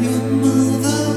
You move up.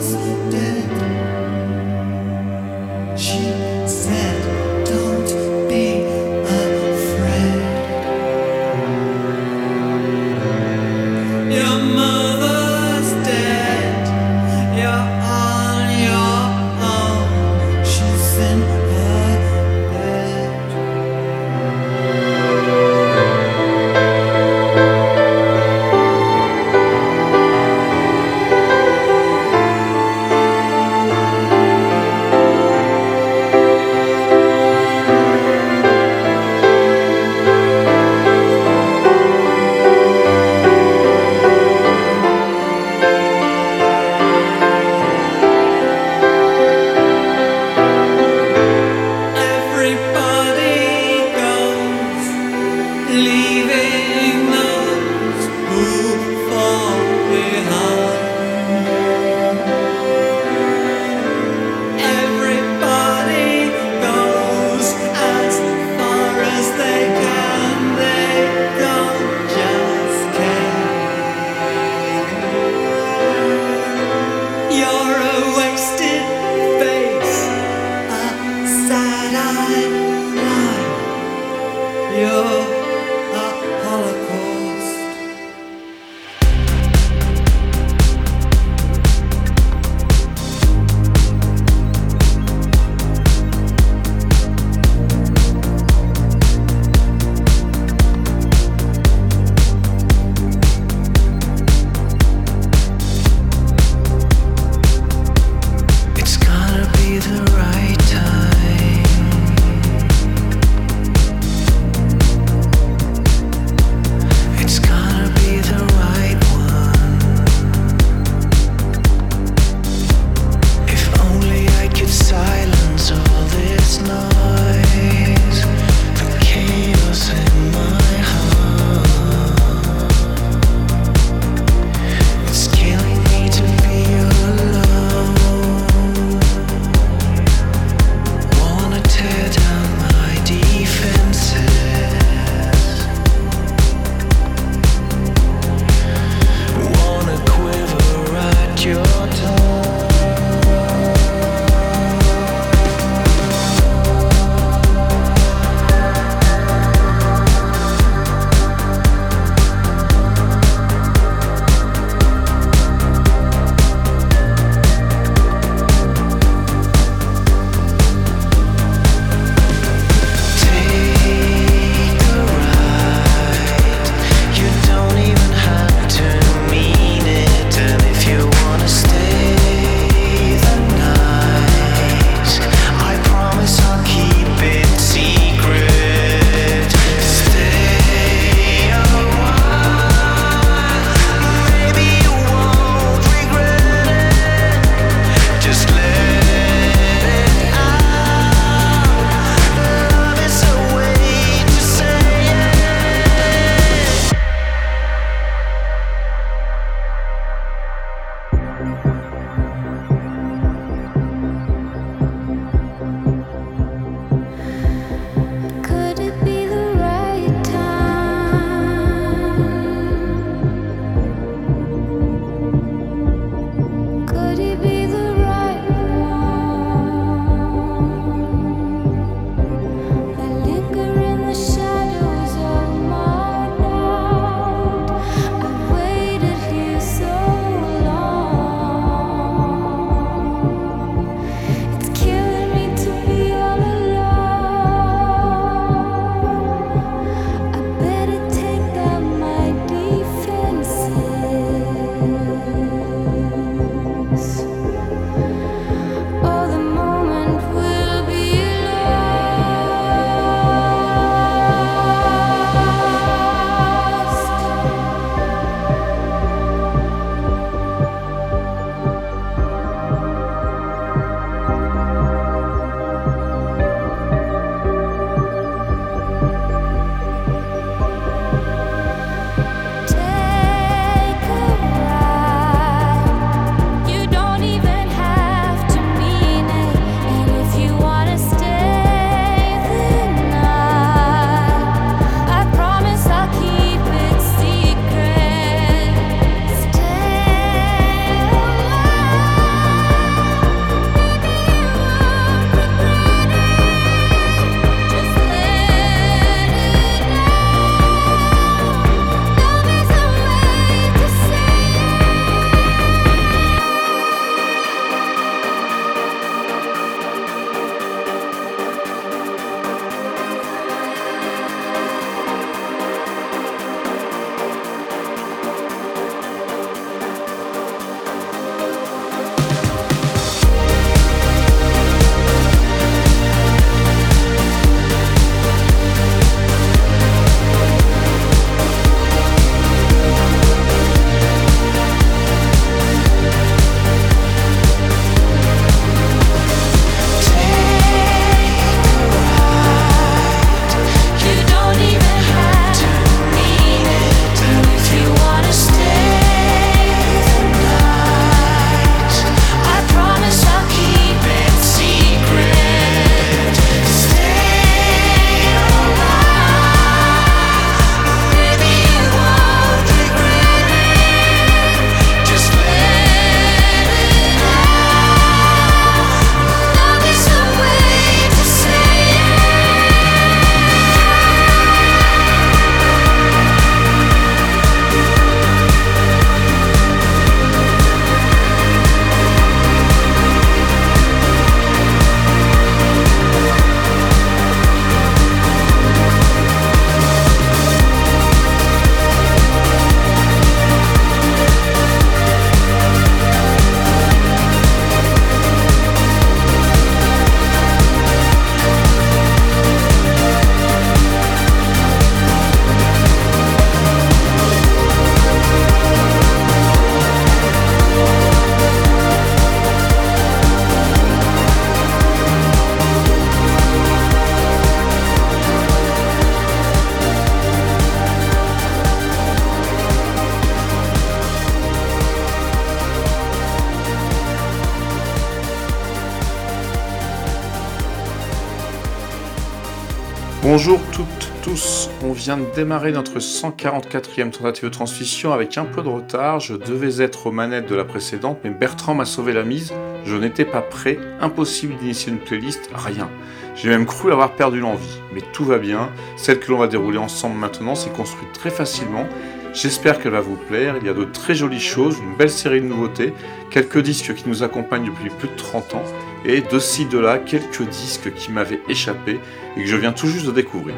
Vient de démarrer notre 144e tentative de transmission avec un peu de retard. Je devais être aux manettes de la précédente, mais Bertrand m'a sauvé la mise. Je n'étais pas prêt. Impossible d'initier une playlist. Rien. J'ai même cru avoir perdu l'envie. Mais tout va bien. Celle que l'on va dérouler ensemble maintenant s'est construite très facilement. J'espère qu'elle va vous plaire. Il y a de très jolies choses, une belle série de nouveautés, quelques disques qui nous accompagnent depuis plus de 30 ans, et de ci, de là, quelques disques qui m'avaient échappé et que je viens tout juste de découvrir.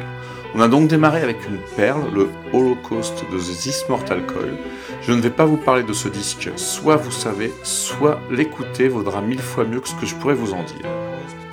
On a donc démarré avec une perle, le Holocaust de This Mortal Coil. Je ne vais pas vous parler de ce disque, soit vous savez, soit l'écouter vaudra mille fois mieux que ce que je pourrais vous en dire.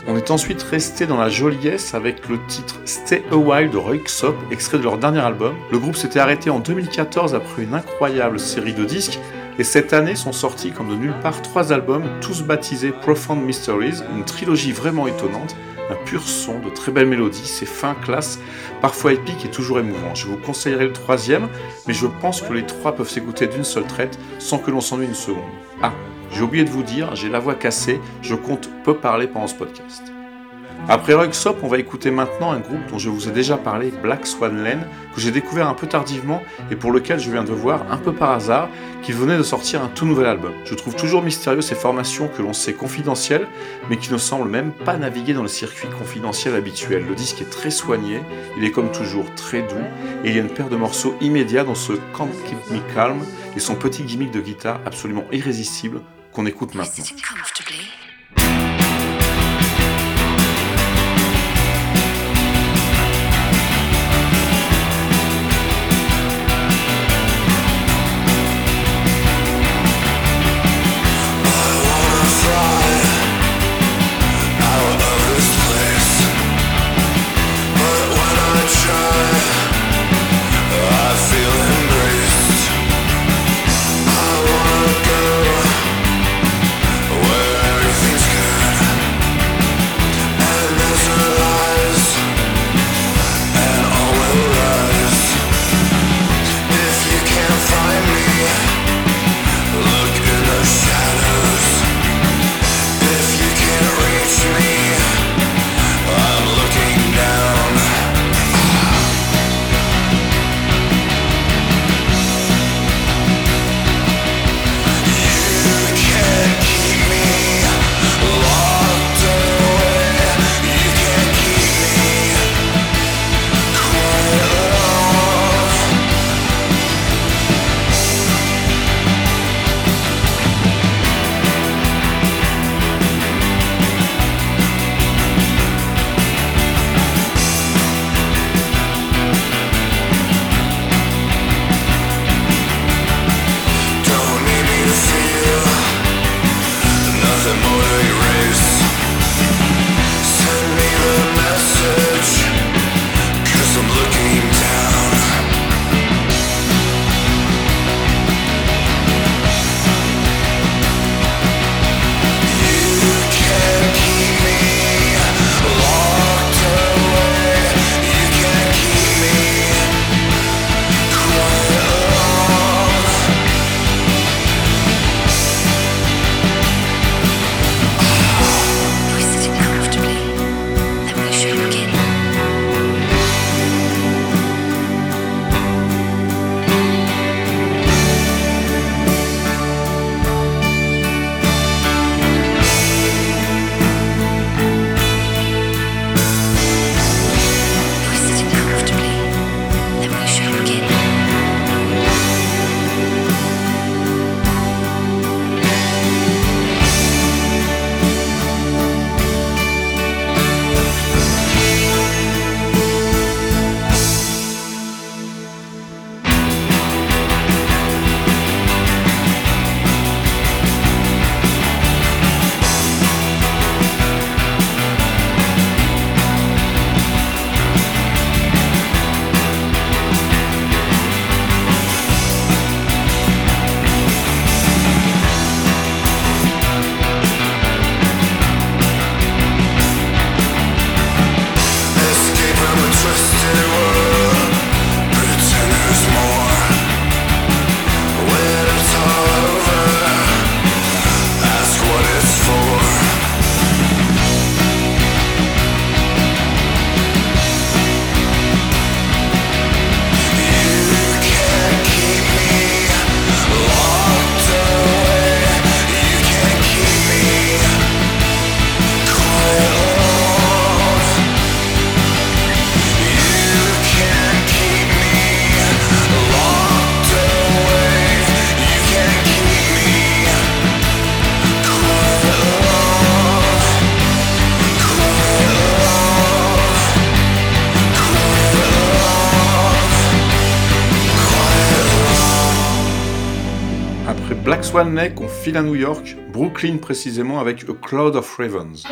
On est ensuite resté dans la joliesse avec le titre Stay a While de Röyksopp, extrait de leur dernier album. Le groupe s'était arrêté en 2014 après une incroyable série de disques, et cette année sont sortis comme de nulle part trois albums, tous baptisés Profound Mysteries, une trilogie vraiment étonnante, un pur son, de très belles mélodies, c'est fin, classe, parfois épique et toujours émouvant. Je vous conseillerais le troisième, mais je pense que les trois peuvent s'écouter d'une seule traite sans que l'on s'ennuie une seconde. Ah, j'ai oublié de vous dire, j'ai la voix cassée, je compte peu parler pendant ce podcast. Après Rugsop, on va écouter maintenant un groupe dont je vous ai déjà parlé, Black Swan Lane, que j'ai découvert un peu tardivement et pour lequel je viens de voir un peu par hasard qu'il venait de sortir un tout nouvel album. Je trouve toujours mystérieux ces formations que l'on sait confidentielles, mais qui ne semblent même pas naviguer dans le circuit confidentiel habituel. Le disque est très soigné, il est comme toujours très doux, et il y a une paire de morceaux immédiats dans ce Can't Keep Me Calm et son petit gimmick de guitare absolument irrésistible qu'on écoute maintenant. Swan Neck, on file à New York, Brooklyn précisément, avec A Cloud of Ravens.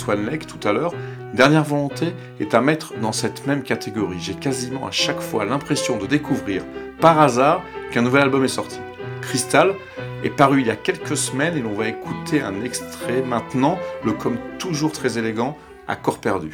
Swan Lake tout à l'heure, Dernière Volonté est à mettre dans cette même catégorie. J'ai quasiment à chaque fois l'impression de découvrir par hasard qu'un nouvel album est sorti. Crystal est paru il y a quelques semaines et l'on va écouter un extrait maintenant, le comme toujours très élégant, à corps perdu.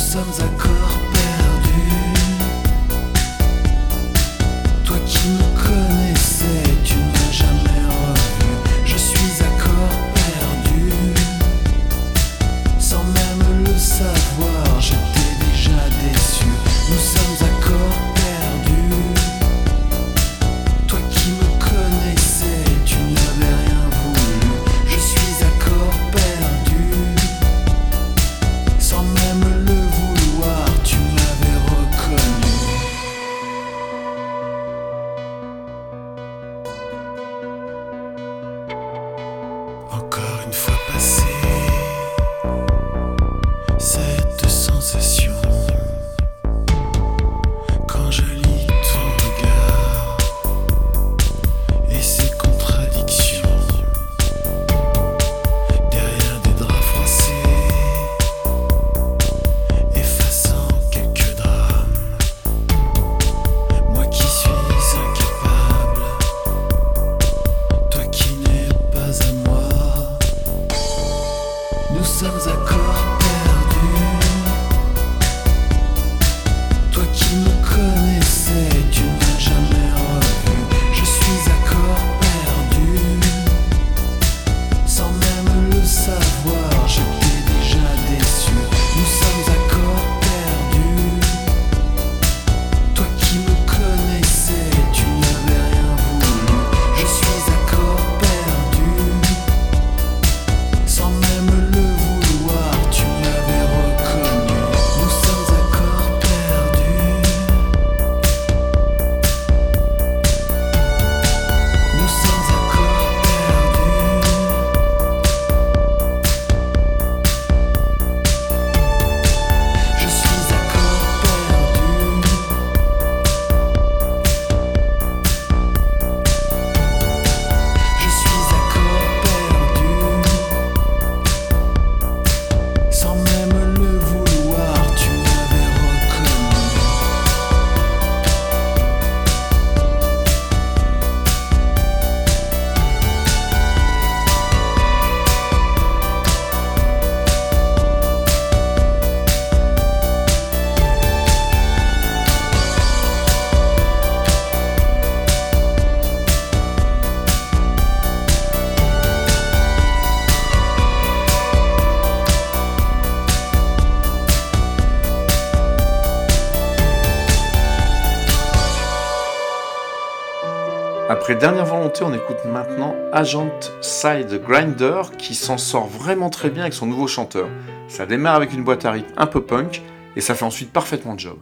Nous sommes accords. Dernière volonté, on écoute maintenant Agent Side Grinder qui s'en sort vraiment très bien avec son nouveau chanteur. Ça démarre avec une boîte à rythme un peu punk et ça fait ensuite parfaitement le job.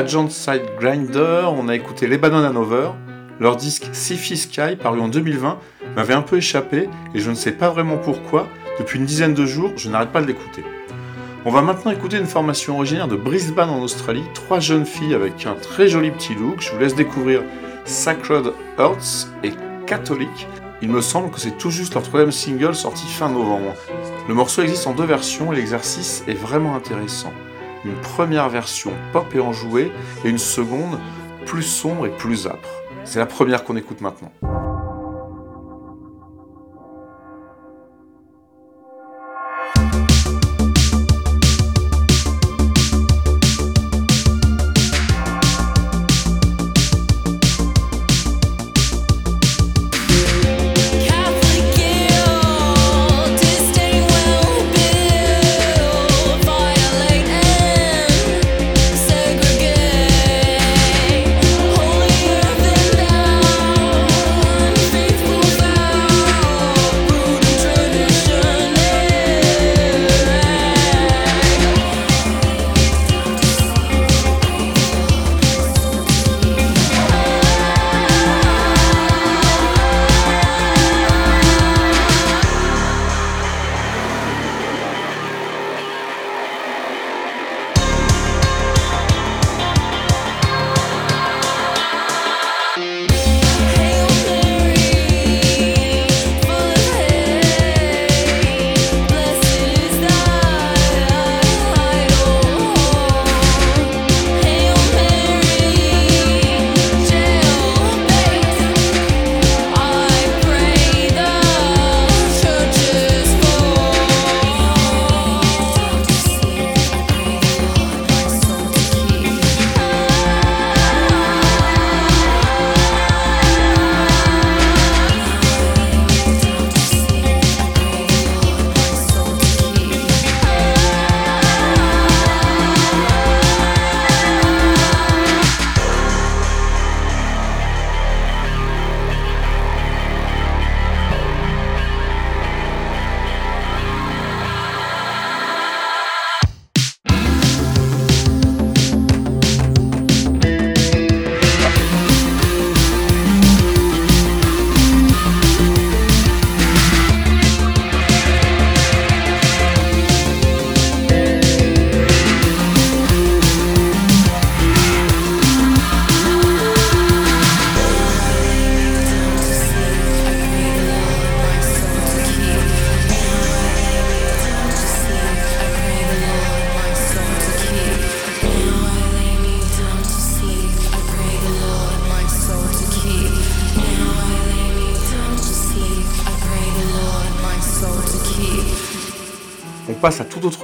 Agent Side Grinder, on a écouté les Banana Hanover. Leur disque Sci-Fi Sky, paru en 2020, m'avait un peu échappé et je ne sais pas vraiment pourquoi. Depuis une dizaine de jours, je n'arrête pas de l'écouter. On va maintenant écouter une formation originaire de Brisbane en Australie, trois jeunes filles avec un très joli petit look. Je vous laisse découvrir Sacred Hearts et Catholic. Il me semble que c'est tout juste leur troisième single sorti fin novembre. Le morceau existe en deux versions et l'exercice est vraiment intéressant. Une première version pop et enjouée et une seconde plus sombre et plus âpre. C'est la première qu'on écoute maintenant.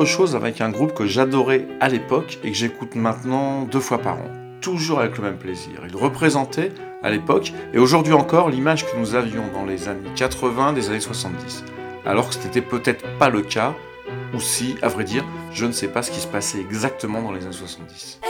Chose avec un groupe que j'adorais à l'époque et que j'écoute maintenant deux fois par an. Toujours avec le même plaisir. Il représentait à l'époque et aujourd'hui encore l'image que nous avions dans les années 80 des années 70. Alors que ce n'était peut-être pas le cas, ou si, à vrai dire, je ne sais pas ce qui se passait exactement dans les années 70.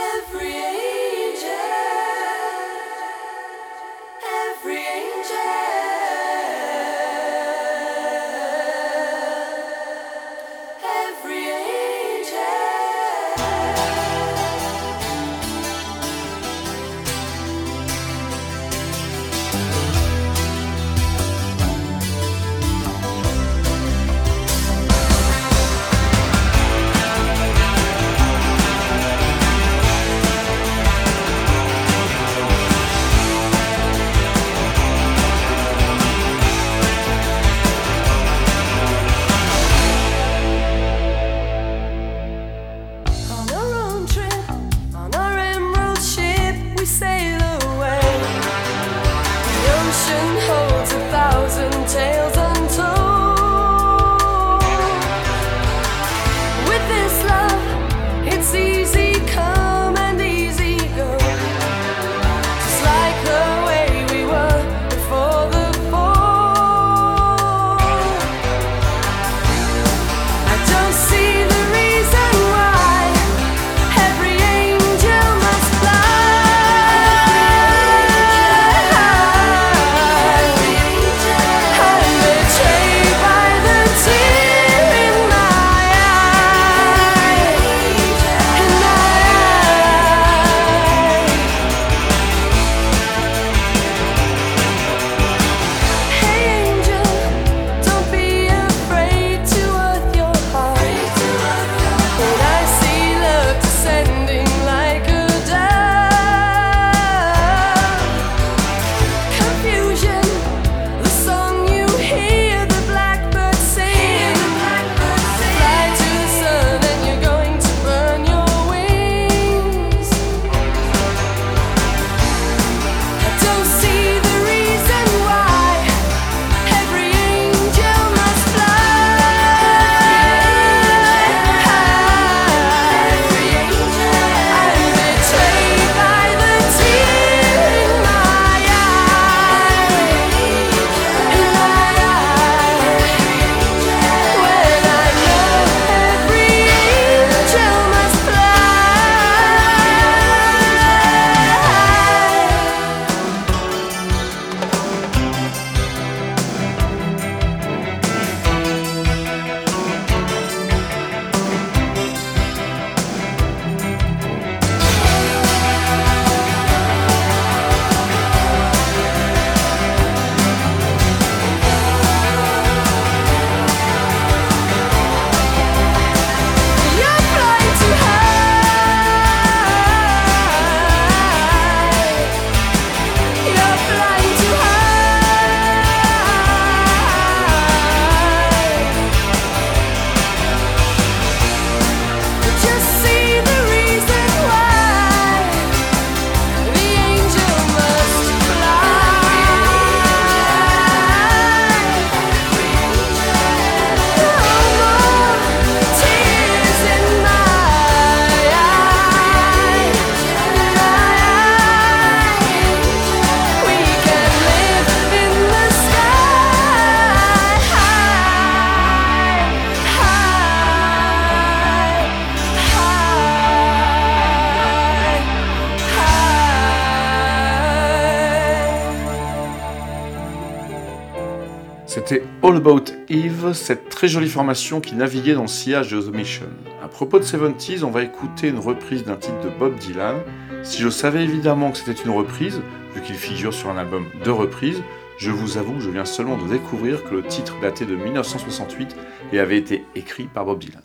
All About Eve, cette très jolie formation qui naviguait dans le sillage de The Mission. À propos de 70s, on va écouter une reprise d'un titre de Bob Dylan. Si je savais évidemment que c'était une reprise, vu qu'il figure sur un album de reprise, je vous avoue que je viens seulement de découvrir que le titre datait de 1968 et avait été écrit par Bob Dylan.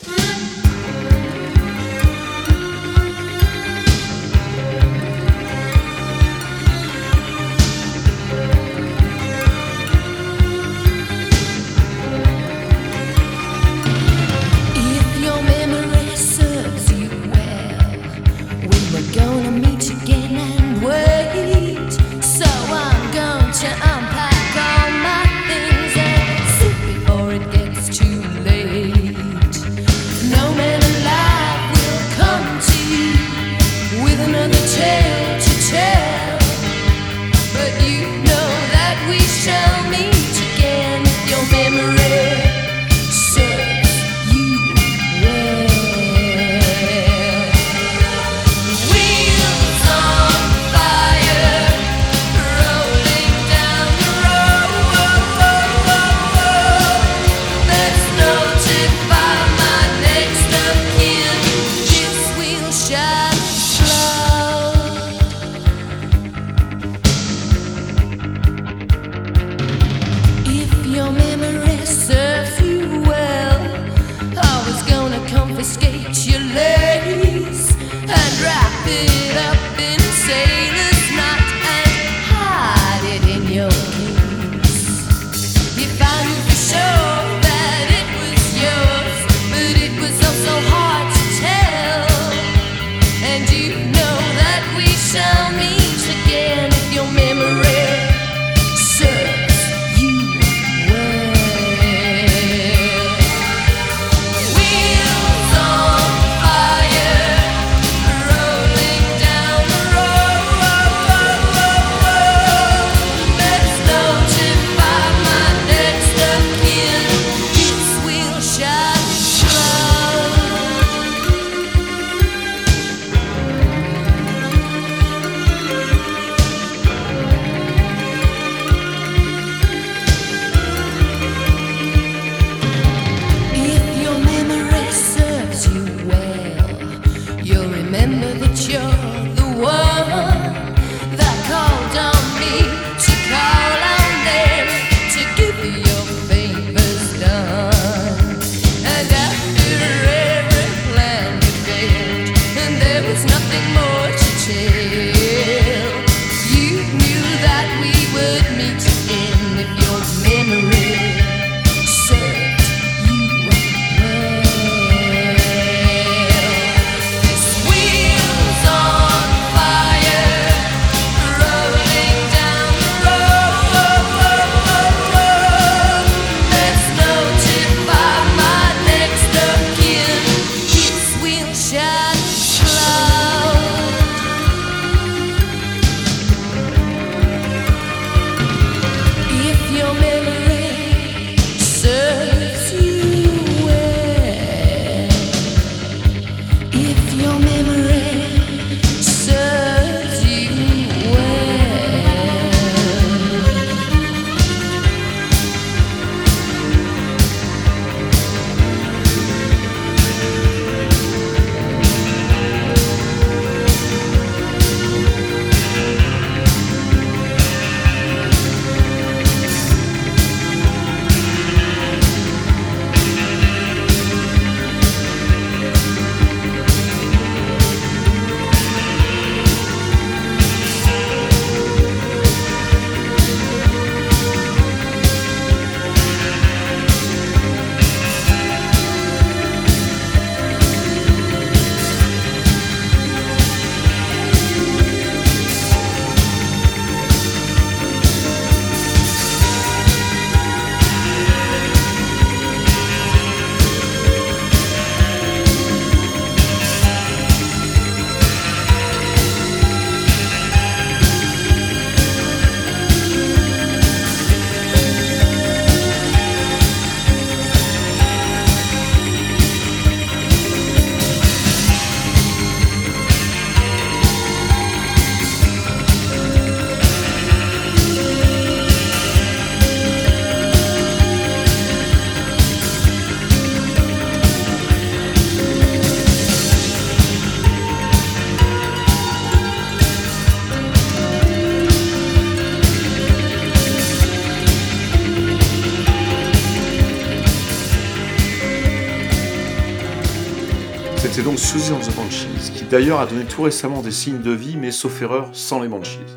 D'ailleurs a donné tout récemment des signes de vie, mais sauf erreur, sans les Banshees.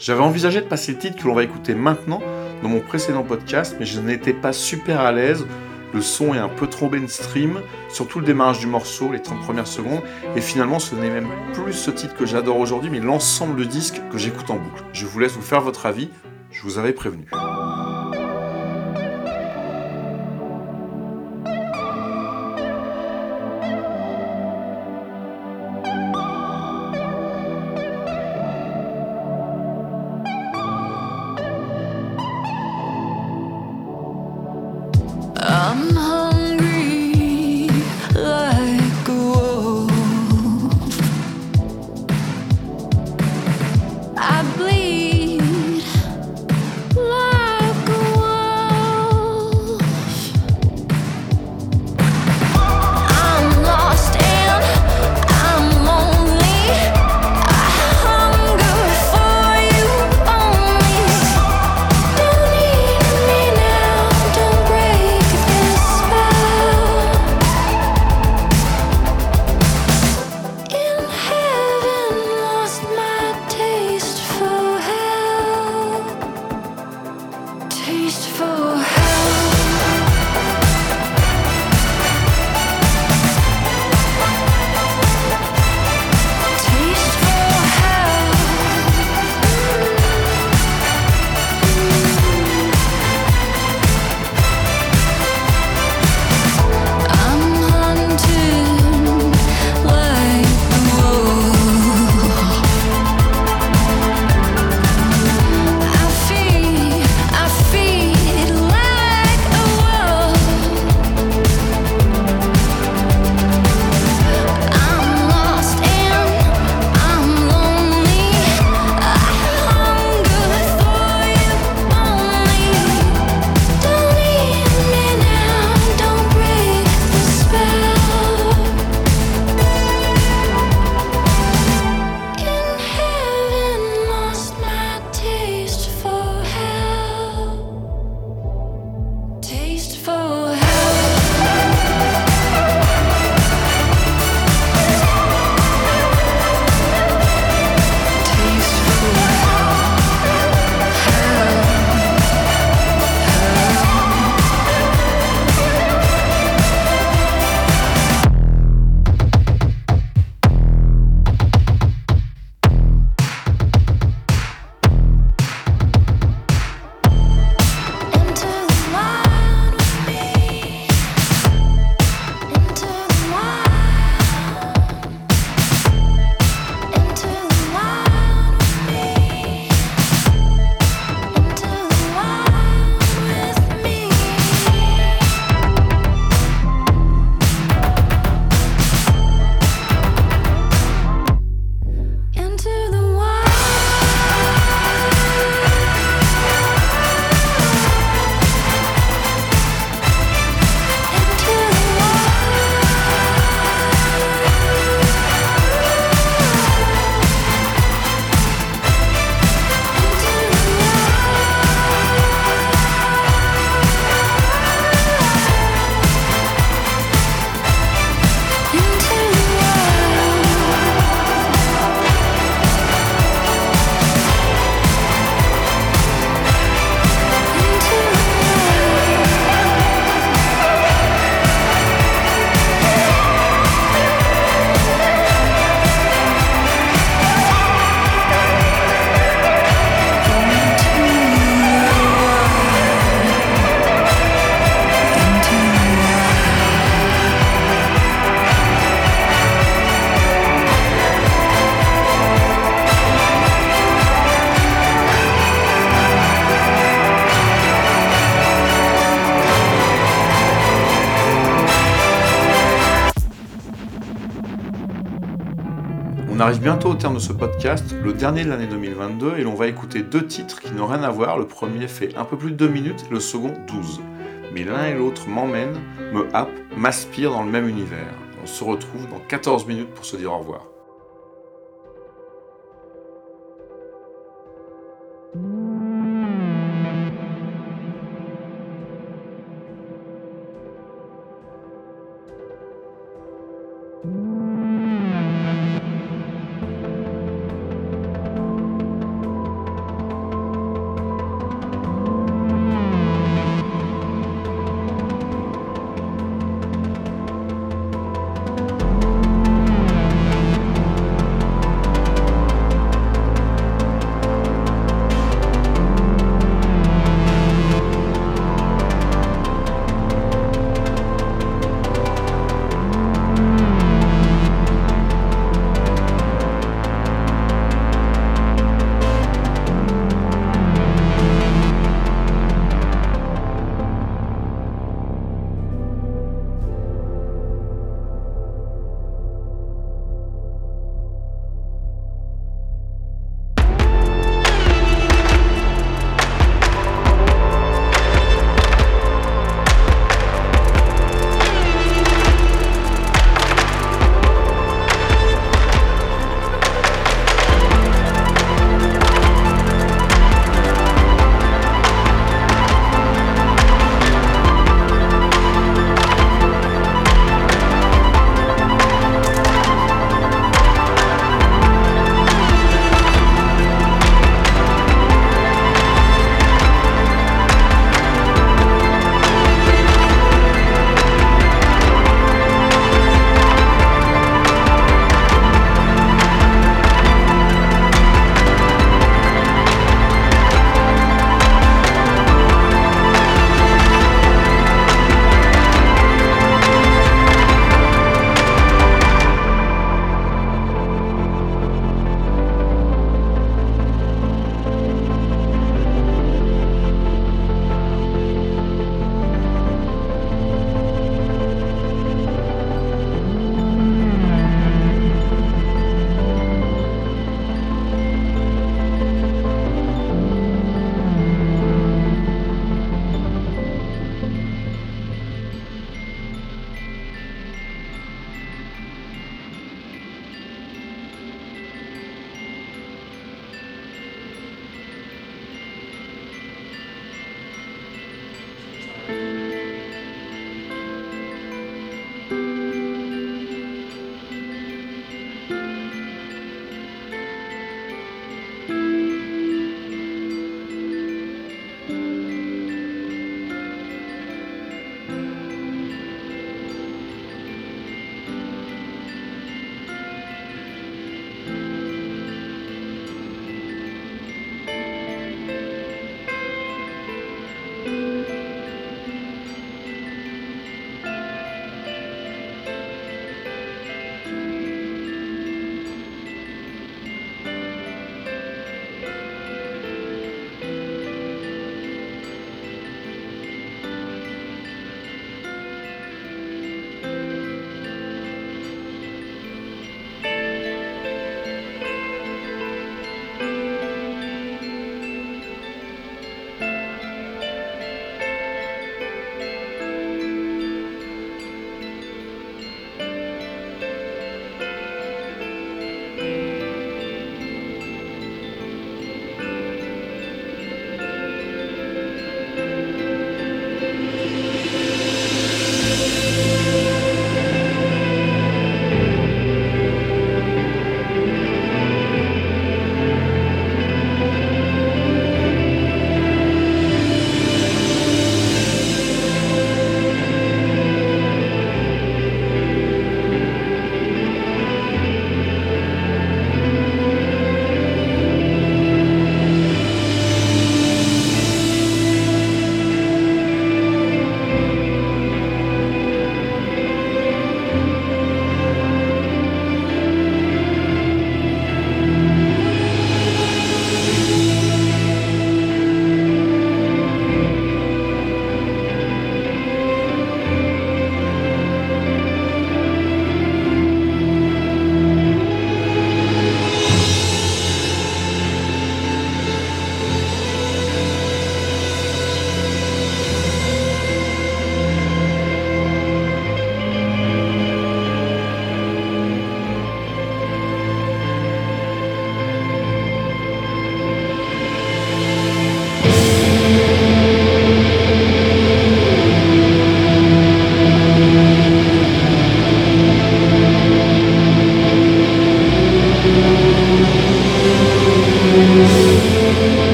J'avais envisagé de passer le titre que l'on va écouter maintenant dans mon précédent podcast, mais je n'étais pas super à l'aise. Le son est un peu trop mainstream, surtout le démarrage du morceau, les 30 premières secondes, et finalement ce n'est même plus ce titre que j'adore aujourd'hui, mais l'ensemble du disque que j'écoute en boucle. Je vous laisse vous faire votre avis, je vous avais prévenu. De ce podcast, le dernier de l'année 2022, et l'on va écouter deux titres qui n'ont rien à voir. Le premier fait un peu plus de 2 minutes, le second 12. Mais l'un et l'autre m'emmènent, me happent, m'aspirent dans le même univers. On se retrouve dans 14 minutes pour se dire au revoir.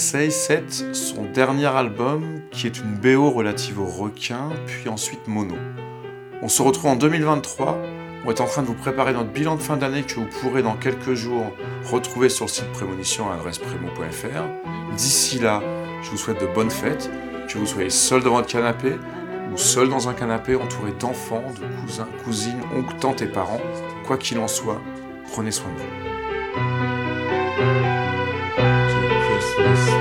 Say 7, son dernier album, qui est une BO relative au requin, puis ensuite mono. On se retrouve en 2023. On est en train de vous préparer notre bilan de fin d'année que vous pourrez dans quelques jours retrouver sur le site Prémonition à l'adresse prémo.fr. D'ici là, je vous souhaite de bonnes fêtes, que vous soyez seul devant votre canapé ou seul dans un canapé entouré d'enfants, de cousins, cousines, oncles, tantes et parents. Quoi qu'il en soit, prenez soin de vous. Christ.